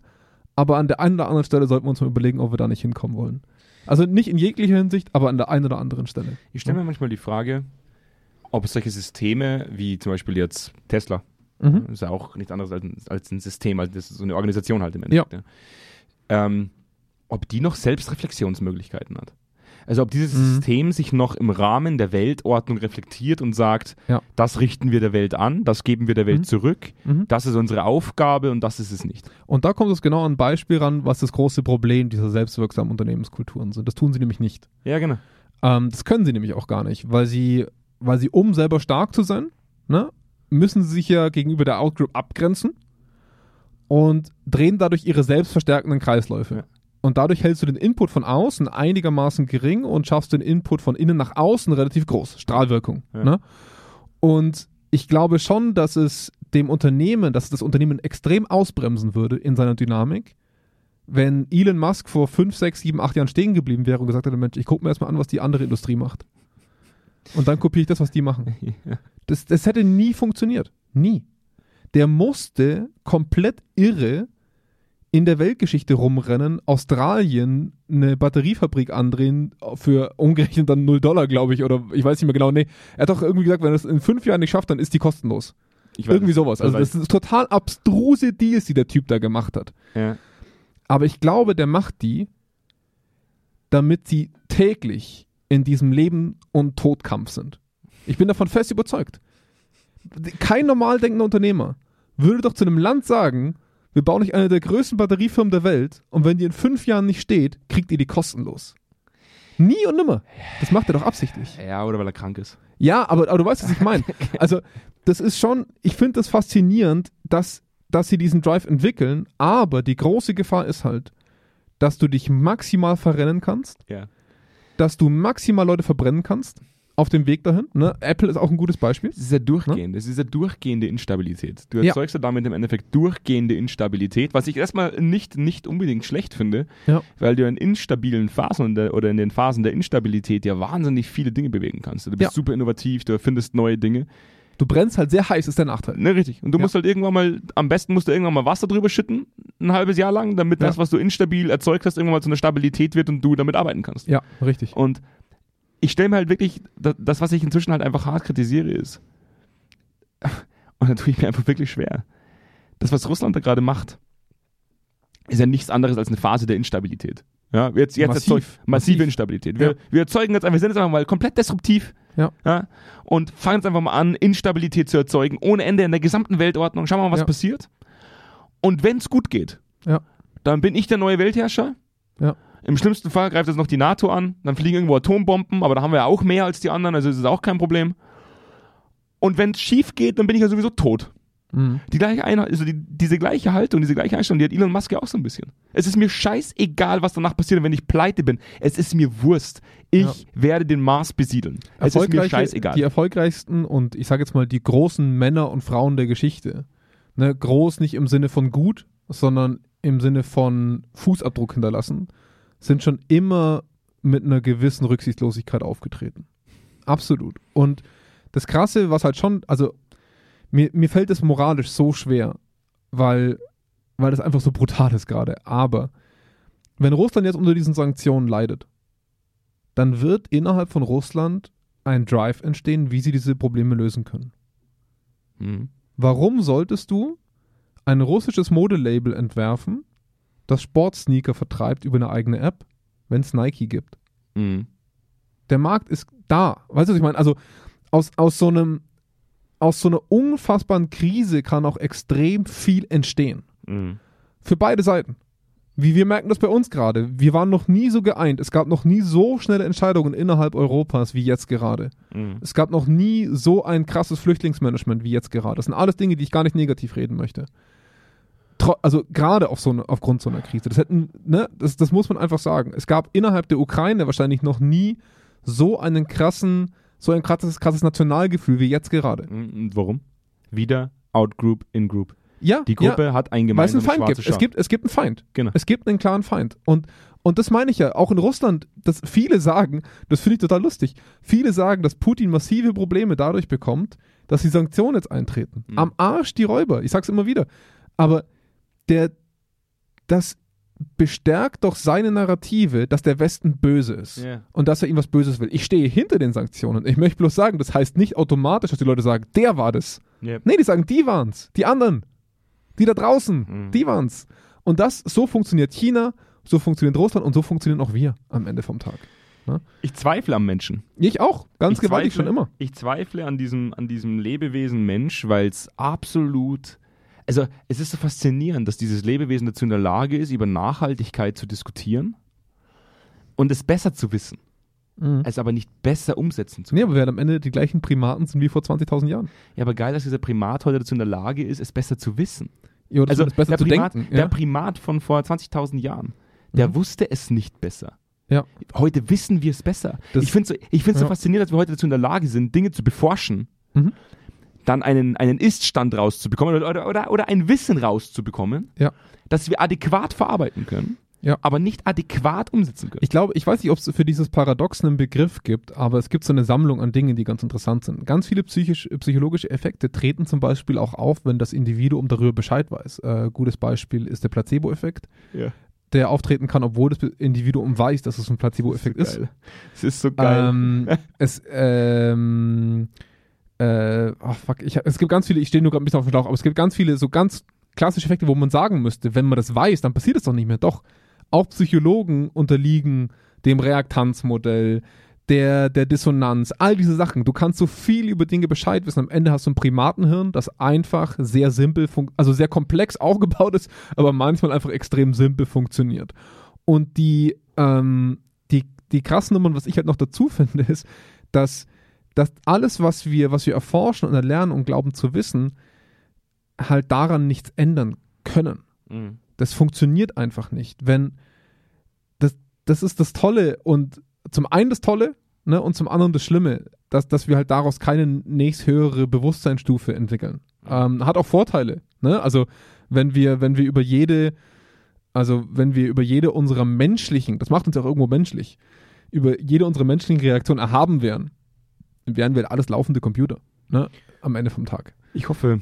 aber an der einen oder anderen Stelle sollten wir uns mal überlegen, ob wir da nicht hinkommen wollen. Also nicht in jeglicher Hinsicht, aber an der einen oder anderen Stelle. Ich stelle mir manchmal die Frage, ob solche Systeme wie zum Beispiel jetzt Tesla, Mhm. ist ja auch nichts anderes als ein, als ein System, also das ist so eine Organisation halt im Endeffekt. Ja. Ähm, ob die noch Selbstreflexionsmöglichkeiten hat. Also ob dieses Mhm. System sich noch im Rahmen der Weltordnung reflektiert und sagt, Ja. das richten wir der Welt an, das geben wir der Welt Mhm. zurück, Mhm. das ist unsere Aufgabe und das ist es nicht. Und da kommt es genau an ein Beispiel ran, was das große Problem dieser selbstwirksamen Unternehmenskulturen sind. Das tun sie nämlich nicht. Ja, genau. Ähm, das können sie nämlich auch gar nicht, weil sie, weil sie, um selber stark zu sein, ne, müssen sie sich ja gegenüber der Outgroup abgrenzen und drehen dadurch ihre selbstverstärkenden Kreisläufe. Ja. Und dadurch hältst du den Input von außen einigermaßen gering und schaffst den Input von innen nach außen relativ groß. Strahlwirkung. Ja. Ne? Und ich glaube schon, dass es dem Unternehmen, dass es das Unternehmen extrem ausbremsen würde in seiner Dynamik, wenn Elon Musk vor 5, 6, 7, 8 Jahren stehen geblieben wäre und gesagt hätte, Mensch, ich gucke mir erstmal an, was die andere Industrie macht. Und dann kopiere ich das, was die machen. Das, das hätte nie funktioniert. Nie. Der musste komplett irre in der Weltgeschichte rumrennen, Australien eine Batteriefabrik andrehen für umgerechnet dann 0 Dollar, glaube ich, oder ich weiß nicht mehr genau. Nee, er hat doch irgendwie gesagt, wenn er es in fünf Jahren nicht schafft, dann ist die kostenlos. Ich weiß irgendwie sowas. Also das sind total abstruse Deals, die der Typ da gemacht hat. ja. Aber ich glaube, der macht die, damit sie täglich in diesem Leben- und Todkampf sind. Ich bin davon fest überzeugt. Kein normal denkender Unternehmer würde doch zu einem Land sagen, wir bauen nicht eine der größten Batteriefirmen der Welt und wenn die in fünf Jahren nicht steht, kriegt ihr die kostenlos. Nie und nimmer. Das macht er doch absichtlich. ja, oder weil er krank ist. Ja, aber, aber du weißt, was ich meine. Also, das ist schon, ich finde das faszinierend, dass, dass sie diesen Drive entwickeln, aber die große Gefahr ist halt, dass du dich maximal verrennen kannst, Ja. dass du maximal Leute verbrennen kannst auf dem Weg dahin. Ne? Apple ist auch ein gutes Beispiel. Es ist ja durchgehend, es ist ja durchgehende Instabilität. Du Ja. erzeugst ja. damit im Endeffekt durchgehende Instabilität, was ich erstmal nicht, nicht unbedingt schlecht finde, Ja. weil du in instabilen Phasen der, oder in den Phasen der Instabilität ja wahnsinnig viele Dinge bewegen kannst. Du bist Ja. super innovativ, du erfindest neue Dinge. Du brennst halt sehr heiß, ist der Nachteil. Ne, richtig. Und du Ja. musst halt irgendwann mal, am besten musst du irgendwann mal Wasser drüber schütten, ein halbes Jahr lang, damit Ja. das, was du instabil erzeugt hast, irgendwann mal zu einer Stabilität wird und du damit arbeiten kannst. Ja, richtig. Und ich stelle mir halt wirklich, das, was ich inzwischen halt einfach hart kritisiere, ist, und da tue ich mir einfach wirklich schwer, das, was Russland da gerade macht, ist ja nichts anderes als eine Phase der Instabilität. Ja, jetzt, jetzt Massiv. erzeugt massive Massiv. Instabilität. Wir, Ja. wir erzeugen jetzt einfach, wir sind jetzt einfach mal komplett disruptiv Ja. und fangen jetzt einfach mal an, Instabilität zu erzeugen, ohne Ende in der gesamten Weltordnung. Schauen wir mal, was Ja. passiert. Und wenn es gut geht, Ja. dann bin ich der neue Weltherrscher. Ja. Im schlimmsten Fall greift jetzt noch die NATO an, dann fliegen irgendwo Atombomben, aber da haben wir ja auch mehr als die anderen, also ist es auch kein Problem. Und wenn es schief geht, dann bin ich ja sowieso tot. Mhm. Die gleiche Einheit, also die, diese gleiche Haltung, diese gleiche Einstellung, die hat Elon Musk ja auch so ein bisschen. Es ist mir scheißegal, was danach passiert, wenn ich pleite bin. Es ist mir Wurst. Ich Ja. werde den Mars besiedeln. Es ist mir scheißegal. Die erfolgreichsten und ich sage jetzt mal die großen Männer und Frauen der Geschichte. Ne, groß nicht im Sinne von gut, sondern im Sinne von Fußabdruck hinterlassen, sind schon immer mit einer gewissen Rücksichtslosigkeit aufgetreten. Absolut. Und das Krasse, was halt schon, also mir, mir fällt es moralisch so schwer, weil, weil das einfach so brutal ist gerade. Aber wenn Russland jetzt unter diesen Sanktionen leidet, dann wird innerhalb von Russland ein Drive entstehen, wie sie diese Probleme lösen können. Mhm. Warum solltest du ein russisches Modelabel entwerfen, das Sportsneaker vertreibt über eine eigene App, wenn es Nike gibt? Mhm. Der Markt ist da. Weißt du, was ich meine? Also aus, aus so einem aus so einer unfassbaren Krise kann auch extrem viel entstehen. Mhm. Für beide Seiten. Wie wir merken das bei uns gerade. Wir waren noch nie so geeint. Es gab noch nie so schnelle Entscheidungen innerhalb Europas wie jetzt gerade. Mhm. Es gab noch nie so ein krasses Flüchtlingsmanagement wie jetzt gerade. Das sind alles Dinge, die ich gar nicht negativ reden möchte. Also gerade auf so eine, aufgrund so einer Krise. Das, hätten, ne, das, das muss man einfach sagen. Es gab innerhalb der Ukraine wahrscheinlich noch nie so einen krassen, so ein krasses, krasses Nationalgefühl wie jetzt gerade. Mhm. Und warum? Wieder Outgroup, In-Group. Ja, Die Gruppe hat ein ja, weil es einen Feind gibt. Es gibt. Es gibt einen Feind. Genau. Es gibt einen klaren Feind. Und, Und das meine ich ja, auch in Russland, dass viele sagen, das finde ich total lustig, viele sagen, dass Putin massive Probleme dadurch bekommt, dass die Sanktionen jetzt eintreten. Mhm. Am Arsch die Räuber, ich sag's immer wieder. Aber der, das bestärkt doch seine Narrative, dass der Westen böse ist Ja. und dass er ihm was Böses will. Ich stehe hinter den Sanktionen. Ich möchte bloß sagen, das heißt nicht automatisch, dass die Leute sagen, der war das. Ja. Nee, die sagen, die waren's. Die anderen. Die da draußen. Mhm. Die waren's. Und das, so funktioniert China, so funktioniert Russland und so funktionieren auch wir am Ende vom Tag. Ich zweifle am Menschen. Ich auch. Ganz ich gewaltig zweifle- schon immer. Ich zweifle an diesem, an diesem Lebewesen Mensch, weil es absolut. Also, es ist so faszinierend, dass dieses Lebewesen dazu in der Lage ist, über Nachhaltigkeit zu diskutieren und es besser zu wissen, es aber nicht besser umsetzen zu Nee, können. aber wir werden am Ende die gleichen Primaten sind wie vor 20.000 Jahren. Ja, aber geil, dass dieser Primat heute dazu in der Lage ist, es besser zu wissen. Ja, oder Also, der, zu Primat, denken. der Ja. Primat von vor 20.000 Jahren, der Mhm. wusste es nicht besser. Ja. Heute wissen wir es besser. Das- ich finde es so, ich find's so Ja. faszinierend, dass wir heute dazu in der Lage sind, Dinge zu beforschen, Mhm. Dann einen, einen Ist-Stand rauszubekommen oder, oder, oder, ein Wissen rauszubekommen, Ja. das wir adäquat verarbeiten können, Ja. aber nicht adäquat umsetzen können. Ich glaube, ich weiß nicht, ob es für dieses Paradox einen Begriff gibt, aber es gibt so eine Sammlung an Dingen, die ganz interessant sind. Ganz viele psychisch, psychologische Effekte treten zum Beispiel auch auf, wenn das Individuum darüber Bescheid weiß. Äh, gutes Beispiel ist der Placebo-Effekt, ja. der auftreten kann, obwohl das Individuum weiß, dass es ein Placebo-Effekt ist. Geil. Es ist so geil. Ähm, es, ähm, äh, ach fuck, ich, es gibt ganz viele, ich stehe nur gerade ein bisschen auf dem Schlauch, aber es gibt ganz viele so ganz klassische Effekte, wo man sagen müsste, wenn man das weiß, dann passiert es doch nicht mehr. Doch, auch Psychologen unterliegen dem Reaktanzmodell, der, der Dissonanz, all diese Sachen. Du kannst so viel über Dinge Bescheid wissen. Am Ende hast du ein Primatenhirn, das einfach sehr simpel, also sehr komplex aufgebaut ist, aber manchmal einfach extrem simpel funktioniert. Und die, ähm, die, die krassen Nummern, was ich halt noch dazu finde, ist, dass, dass alles, was wir, was wir erforschen und erlernen und glauben zu wissen, halt daran nichts ändern können. Mhm. Das funktioniert einfach nicht. Wenn das, das ist das Tolle und zum einen das Tolle ne, und zum anderen das Schlimme, dass, dass wir halt daraus keine nächsthöhere Bewusstseinsstufe entwickeln. Ähm, hat auch Vorteile. Ne? Also wenn wir, wenn wir über jede, also wenn wir über jede unserer menschlichen, das macht uns auch irgendwo menschlich, über jede unserer menschlichen Reaktionen erhaben wären, wären wir alles laufende Computer. Ne? Am Ende vom Tag. Ich hoffe,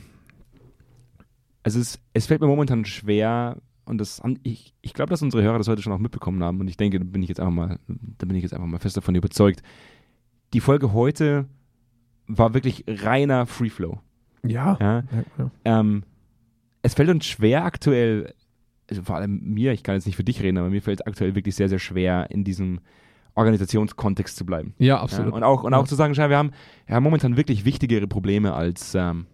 also es, es fällt mir momentan schwer und das, ich, ich glaube, dass unsere Hörer das heute schon auch mitbekommen haben und ich denke, da bin ich jetzt einfach mal, da bin ich jetzt einfach mal fest davon überzeugt. Die Folge heute war wirklich reiner Free Flow. Ja. Ja? ja, ja. Ähm, es fällt uns schwer aktuell, also vor allem mir, ich kann jetzt nicht für dich reden, aber mir fällt es aktuell wirklich sehr, sehr schwer, in diesem Organisationskontext zu bleiben. ja Ja, absolut. und auch, und auch Ja. zu sagen, wir haben, haben momentan wirklich wichtigere Probleme als, ähm,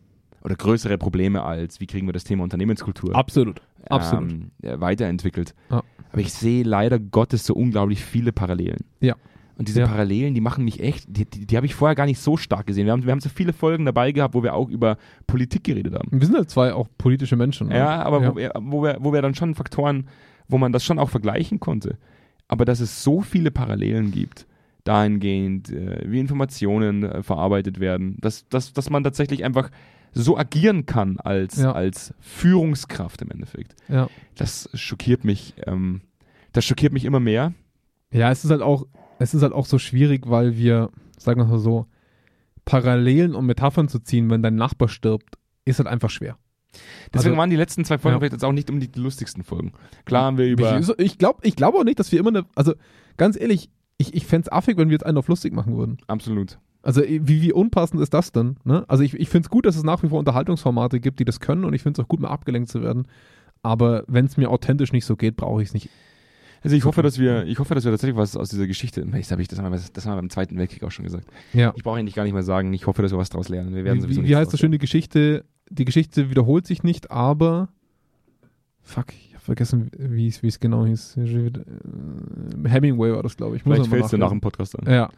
oder größere Probleme als, wie kriegen wir das Thema Unternehmenskultur Absolut. Absolut. ähm, äh, weiterentwickelt. Ja. Aber ich sehe leider Gottes so unglaublich viele Parallelen. Ja. Und diese Ja. Parallelen, die machen mich echt, die, die, die habe ich vorher gar nicht so stark gesehen. Wir haben, wir haben so viele Folgen dabei gehabt, wo wir auch über Politik geredet haben. Wir sind halt zwei auch politische Menschen. ne? Ja, aber Ja. Wo, wir, wo, wir, wo wir dann schon Faktoren, wo man das schon auch vergleichen konnte. Aber dass es so viele Parallelen gibt, dahingehend, äh, wie Informationen äh, verarbeitet werden, dass, dass, dass man tatsächlich einfach so agieren kann als, Ja. als Führungskraft im Endeffekt. Ja. Das schockiert mich, ähm, das schockiert mich immer mehr. ja, es ist halt auch, es ist halt auch so schwierig, weil wir, sagen wir mal so, Parallelen und Metaphern zu ziehen, wenn dein Nachbar stirbt, ist halt einfach schwer. Deswegen Also- waren die letzten zwei Folgen Ja. vielleicht jetzt auch nicht um die lustigsten Folgen. Klar haben wir über. Ich, ich glaube ich glaub auch nicht, dass wir immer eine, also ganz ehrlich, ich, ich fände es affig, wenn wir jetzt einen auf lustig machen würden. Absolut. Also wie, wie unpassend ist das denn? Ne? Also ich, ich finde es gut, dass es nach wie vor Unterhaltungsformate gibt, die das können und ich finde es auch gut, mal abgelenkt zu werden. Aber wenn es mir authentisch nicht so geht, brauche ich es nicht. Also ich hoffe, dass wir, ich hoffe, dass wir tatsächlich was aus dieser Geschichte, das habe ich, das haben, wir, das haben wir beim Zweiten Weltkrieg auch schon gesagt. Ja. Ich brauche eigentlich gar nicht mehr sagen, ich hoffe, dass wir was daraus lernen. Wir werden Wie, sowieso wie, heißt das draus schön, die Geschichte, die Geschichte wiederholt sich nicht, aber fuck, ich habe vergessen, wie es genau hieß. Äh, Hemingway war das, glaube ich. Muss Vielleicht fällst du nach dem Podcast an. Ja.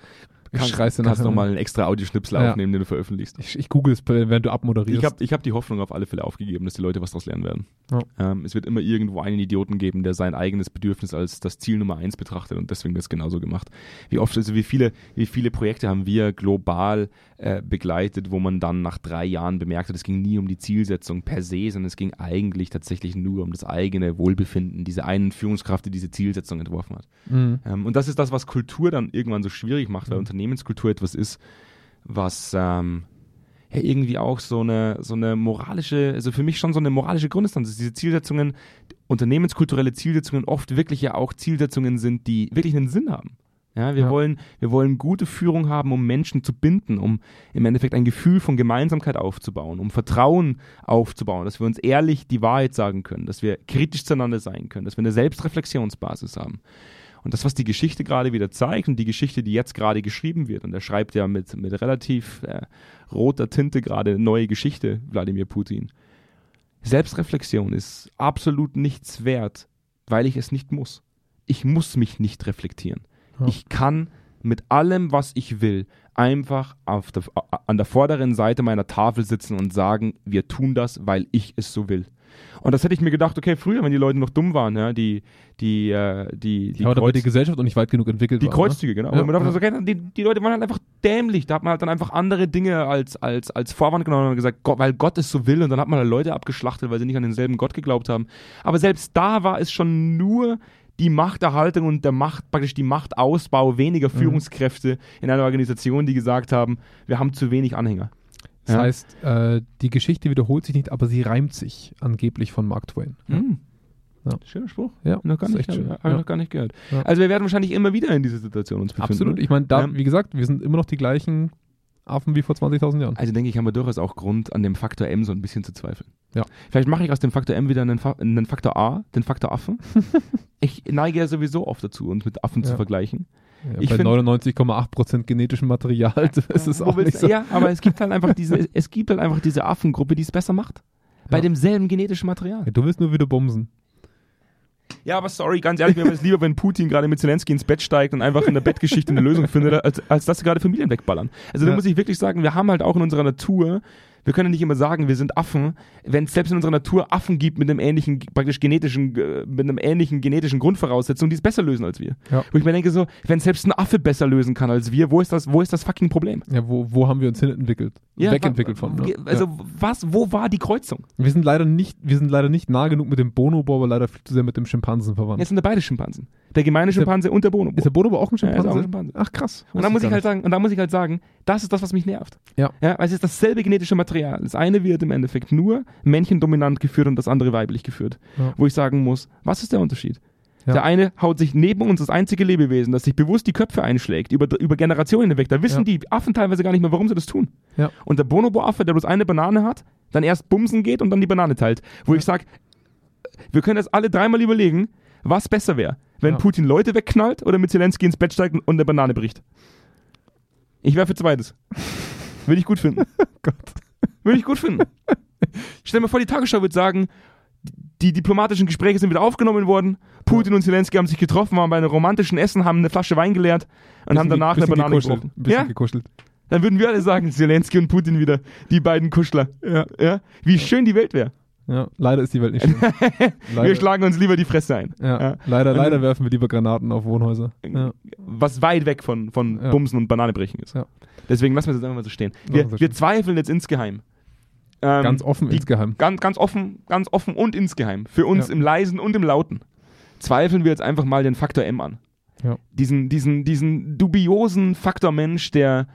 Ich kannst, schreist dir kannst nachher. noch mal einen extra Audioschnipsel Ja. aufnehmen, den du veröffentlichst. Ich, ich google es, während du abmoderierst. Ich habe ich hab die Hoffnung auf alle Fälle aufgegeben, dass die Leute was daraus lernen werden. Ja. Ähm, es wird immer irgendwo einen Idioten geben, der sein eigenes Bedürfnis als das Ziel Nummer eins betrachtet und deswegen wird es genauso gemacht. Wie oft, also wie viele, wie viele Projekte haben wir global äh, begleitet, wo man dann nach drei Jahren bemerkt hat, es ging nie um die Zielsetzung per se, sondern es ging eigentlich tatsächlich nur um das eigene Wohlbefinden, diese einen Führungskraft, die diese Zielsetzung entworfen hat. Mhm. Ähm, und das ist das, was Kultur dann irgendwann so schwierig macht, weil Mhm. Unternehmenskultur etwas ist, was ähm, ja irgendwie auch so eine, so eine moralische, also für mich schon so eine moralische Grundinstanz ist. Diese Zielsetzungen, unternehmenskulturelle Zielsetzungen oft wirklich ja auch Zielsetzungen sind, die wirklich einen Sinn haben. Ja, wir, Ja. Wollen, wir wollen gute Führung haben, um Menschen zu binden, um im Endeffekt ein Gefühl von Gemeinsamkeit aufzubauen, um Vertrauen aufzubauen, dass wir uns ehrlich die Wahrheit sagen können, dass wir kritisch zueinander sein können, dass wir eine Selbstreflexionsbasis haben. Und das, was die Geschichte gerade wieder zeigt und die Geschichte, die jetzt gerade geschrieben wird, und er schreibt ja mit, mit relativ äh, roter Tinte gerade neue Geschichte, Wladimir Putin. Selbstreflexion ist absolut nichts wert, weil ich es nicht muss. Ich muss mich nicht reflektieren. Ja. Ich kann mit allem, was ich will, einfach auf der, an der vorderen Seite meiner Tafel sitzen und sagen, wir tun das, weil ich es so will. Und das hätte ich mir gedacht, okay, früher, wenn die Leute noch dumm waren, ja, die, die, äh, die, die, ja, aber Kreuz- die Gesellschaft noch nicht weit genug entwickelt die war. Kreuzzüge, genau. Ja, Und man dachte okay, die, die Leute waren halt einfach dämlich. Da hat man halt dann einfach andere Dinge als, als, als Vorwand genommen und gesagt, Gott, weil Gott es so will. Und dann hat man halt Leute abgeschlachtet, weil sie nicht an denselben Gott geglaubt haben. Aber selbst da war es schon nur die Machterhaltung und der Macht, praktisch die Machtausbau weniger Mhm. Führungskräfte in einer Organisation, die gesagt haben, wir haben zu wenig Anhänger. Das Ja. heißt, äh, die Geschichte wiederholt sich nicht, aber sie reimt sich angeblich von Mark Twain. Mhm. Ja. Schöner Spruch. Ja, Noch gar ist nicht, schön. hab ich Ja. noch gar nicht gehört. Ja. Also wir werden wahrscheinlich immer wieder in dieser Situation uns befinden. Absolut. ne? Ich meine, da, Ja. wie gesagt, wir sind immer noch die gleichen Affen wie vor 20.000 Jahren. Also denke ich, haben wir durchaus auch Grund, an dem Faktor M so ein bisschen zu zweifeln. Ja. Vielleicht mache ich aus dem Faktor M wieder einen, Fa einen Faktor A, den Faktor Affen. ich neige ja sowieso oft dazu, uns mit Affen zu vergleichen. Ja, ich bei find- 99,8% genetischem Material ist es auch nicht so. Ja, aber es gibt halt einfach diese, es gibt halt einfach diese Affengruppe, die es besser macht. Bei Ja. demselben genetischen Material. Ja, du willst nur wieder bumsen. Ja, aber sorry, ganz ehrlich, mir wäre es lieber, wenn Putin gerade mit Zelensky ins Bett steigt und einfach in der Bettgeschichte eine Lösung findet, als, als dass sie gerade Familien wegballern. Also da muss ich wirklich sagen, wir haben halt auch in unserer Natur, wir können nicht immer sagen, wir sind Affen, wenn es selbst in unserer Natur Affen gibt mit einem ähnlichen, praktisch genetischen, äh, mit einem ähnlichen genetischen Grundvoraussetzung, die es besser lösen als wir. Ja. Wo ich mir denke so, wenn selbst ein Affe besser lösen kann als wir, wo ist das, wo ist das fucking Problem? Ja, wo, wo haben wir uns hin entwickelt? Wegentwickelt wa- von. Ne? Also ja. was, wo war die Kreuzung? wir sind leider nicht, wir sind leider nicht nah genug mit dem Bonobo, aber leider viel zu sehr mit dem Schimpansen verwandt. Jetzt sind da beide Schimpansen. Der gemeine Ist der- Schimpanse und der Bonobo. Ist der Bonobo auch ein Ja, Schimpanse? auch ein Schimpanse. Ach krass. Und da muss ich halt sagen, und da muss ich halt sagen, das ist das, was mich nervt. Ja. ja weil es ist dasselbe genetische Material. Das eine wird im Endeffekt nur männchendominant geführt und das andere weiblich geführt. Ja. Wo ich sagen muss, was ist der Unterschied? Ja. Der eine haut sich neben uns das einzige Lebewesen, das sich bewusst die Köpfe einschlägt, über, über Generationen hinweg. Da wissen Ja. die Affen teilweise gar nicht mehr, warum sie das tun. Ja. Und der Bonobo-Affe, der bloß eine Banane hat, dann erst bumsen geht und dann die Banane teilt. Wo ich sage, wir können das alle dreimal überlegen, was besser wäre. Wenn. Putin Leute wegknallt oder mit Zelensky ins Bett steigt und eine Banane bricht. Ich wäre für zweites. Würde ich gut finden. Gott. Würde ich gut finden. Stell dir mal vor, die Tagesschau wird sagen, die diplomatischen Gespräche sind wieder aufgenommen worden. Putin und Zelensky haben sich getroffen, waren bei einem romantischen Essen, haben eine Flasche Wein geleert und haben danach eine Banane gekuschelt. gebrochen. Bisschen Ja, gekuschelt. dann würden wir alle sagen, Zelensky und Putin wieder, die beiden Kuschler. Ja. Ja? Wie schön die Welt wäre. Ja, leider ist die Welt nicht schön. Wir schlagen uns lieber die Fresse ein. ja, Ja. leider, Und- leider werfen wir lieber Granaten auf Wohnhäuser. Ja. Was weit weg von, von. Bumsen und Bananebrechen ist. Deswegen lassen wir das einfach mal so stehen. Wir, wir zweifeln jetzt insgeheim. Ähm, Ganz offen die- insgeheim. Ganz, ganz offen, ganz offen und insgeheim. Für uns im Leisen und im Lauten. Zweifeln wir jetzt einfach mal den Faktor M an. Diesen, diesen, diesen dubiosen Faktor Mensch, der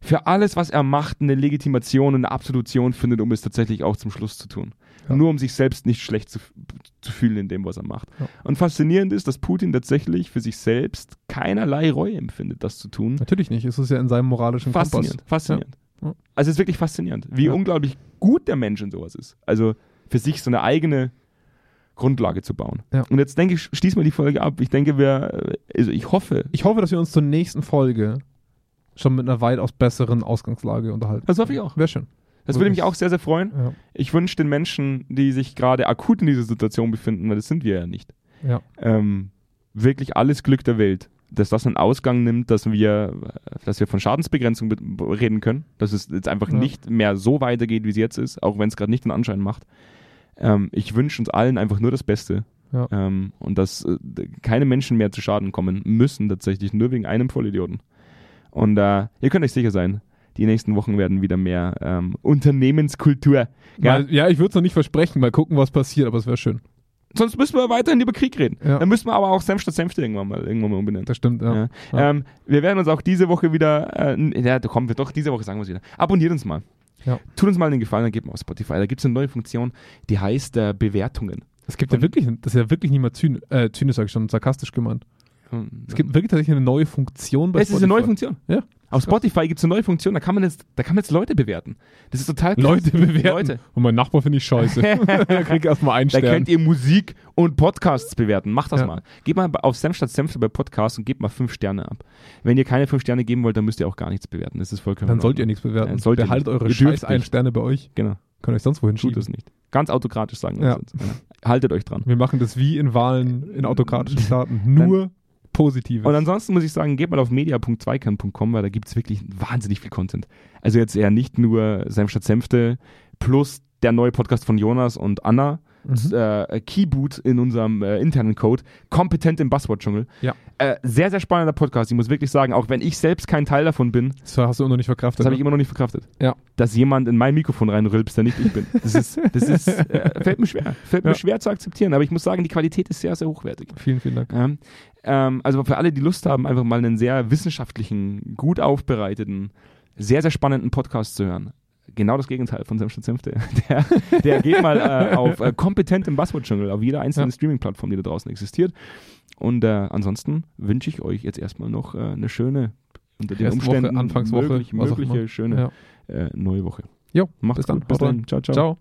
für alles, was er macht, eine Legitimation und eine Absolution findet, um es tatsächlich auch zum Schluss zu tun. Ja. Nur um sich selbst nicht schlecht zu, zu fühlen in dem, was er macht. Ja. Und faszinierend ist, dass Putin tatsächlich für sich selbst keinerlei Reue empfindet, das zu tun. Natürlich nicht. Es ist ja in seinem moralischen Faszinierend, Kompass. faszinierend. Ja. Also es ist wirklich faszinierend, wie unglaublich gut der Mensch in sowas ist. Also für sich so eine eigene Grundlage zu bauen. Ja. Und jetzt denke ich, schließen wir die Folge ab. Ich denke, wir, äh, also ich hoffe, Ich hoffe, dass wir uns zur nächsten Folge schon mit einer weitaus besseren Ausgangslage unterhalten. das hoffe ich auch. Wäre schön. Das würde mich auch sehr, sehr freuen. Ja. Ich wünsche den Menschen, die sich gerade akut in dieser Situation befinden, weil das sind wir ja nicht, ja. ähm, wirklich alles Glück der Welt. dass das einen Ausgang nimmt, dass wir, dass wir von Schadensbegrenzung be- reden können, dass es jetzt einfach Ja. nicht mehr so weitergeht, wie es jetzt ist, auch wenn es gerade nicht den Anschein macht. Ähm, ich wünsche uns allen einfach nur das Beste. Ja. Ähm, und dass äh, keine Menschen mehr zu Schaden kommen müssen, tatsächlich, nur wegen einem Vollidioten. Und äh, ihr könnt euch sicher sein, die nächsten Wochen werden wieder mehr ähm, Unternehmenskultur. Ja? Ja, ich würde es noch nicht versprechen, mal gucken, was passiert, aber es wäre schön. Sonst müssen wir weiterhin über Krieg reden. Ja. Dann müssen wir aber auch Senf statt Senfte irgendwann mal, irgendwann mal umbenennen. Das stimmt, ja. Ja. Ja. Ähm, wir werden uns auch diese Woche wieder, äh, ja, da kommen wir doch, diese Woche sagen wir es wieder. Abonniert uns mal. Ja. Tut uns mal einen Gefallen, dann geht mal auf Spotify. Da gibt es eine neue Funktion, die heißt äh, Bewertungen. Es gibt ja wirklich, das ist ja wirklich nicht mal zyn äh, zynisch, sag ich schon, sarkastisch gemeint. Es gibt wirklich tatsächlich eine neue Funktion bei es ist eine neue Funktion. Ja. Auf Spotify gibt es eine neue Funktion, da kann man jetzt, da kann man jetzt Leute bewerten. Das ist total krass. Leute bewerten. Leute. Und mein Nachbar finde ich scheiße. Der kriegt erstmal einen Da Stern. könnt ihr Musik und Podcasts bewerten. Macht das Ja. mal. Geht mal auf Senf statt Senfte bei Podcasts und gebt mal fünf Sterne ab. Wenn ihr keine fünf Sterne geben wollt, dann müsst ihr auch gar nichts bewerten. Das ist vollkommen Dann sollt ihr nichts bewerten. Ja, sollt ihr Behaltet nicht. eure Ihr scheiß nicht. Sterne bei euch. Genau. Könnt euch sonst wohin Tut schieben. es nicht. Ganz autokratisch sagen wir. Ja. Haltet euch dran. Wir machen das wie in Wahlen in autokratischen Staaten. Nur Positives. Und ansonsten muss ich sagen, geht mal auf media.zweikern.com, weil da gibt es wirklich wahnsinnig viel Content. Also jetzt eher nicht nur Senf statt Senfte plus der neue Podcast von Jonas und Anna, Mhm. äh, Keyboot in unserem äh, internen Code, kompetent im Buzzword-Dschungel. Ja. Äh, sehr, sehr spannender Podcast. Ich muss wirklich sagen, auch wenn ich selbst kein Teil davon bin, das hast du immer noch nicht verkraftet. das habe ich ne? immer noch nicht verkraftet. Ja. Dass jemand in mein Mikrofon reinrülpst, der nicht ich bin. Das ist, das ist, äh, fällt mir schwer. Fällt mir Ja. schwer zu akzeptieren. Aber ich muss sagen, die Qualität ist sehr, sehr hochwertig. Vielen, vielen Dank. Ähm, ähm, also für alle, die Lust haben, einfach mal einen sehr wissenschaftlichen, gut aufbereiteten, sehr, sehr spannenden Podcast zu hören. Genau das Gegenteil von statt Senfte. Der, der geht mal äh, auf äh, kompetentem Buzzword-Jungle, auf jeder einzelnen Ja. Streaming-Plattform, die da draußen existiert. Und äh, ansonsten wünsche ich euch jetzt erstmal noch äh, eine schöne, unter den Restwoche, Umständen Anfangswoche, möglich, mögliche, schöne Ja. äh, neue Woche. Jo, Macht's bis dann. gut. Bis Haut rein. dann. Ciao, ciao. Ciao.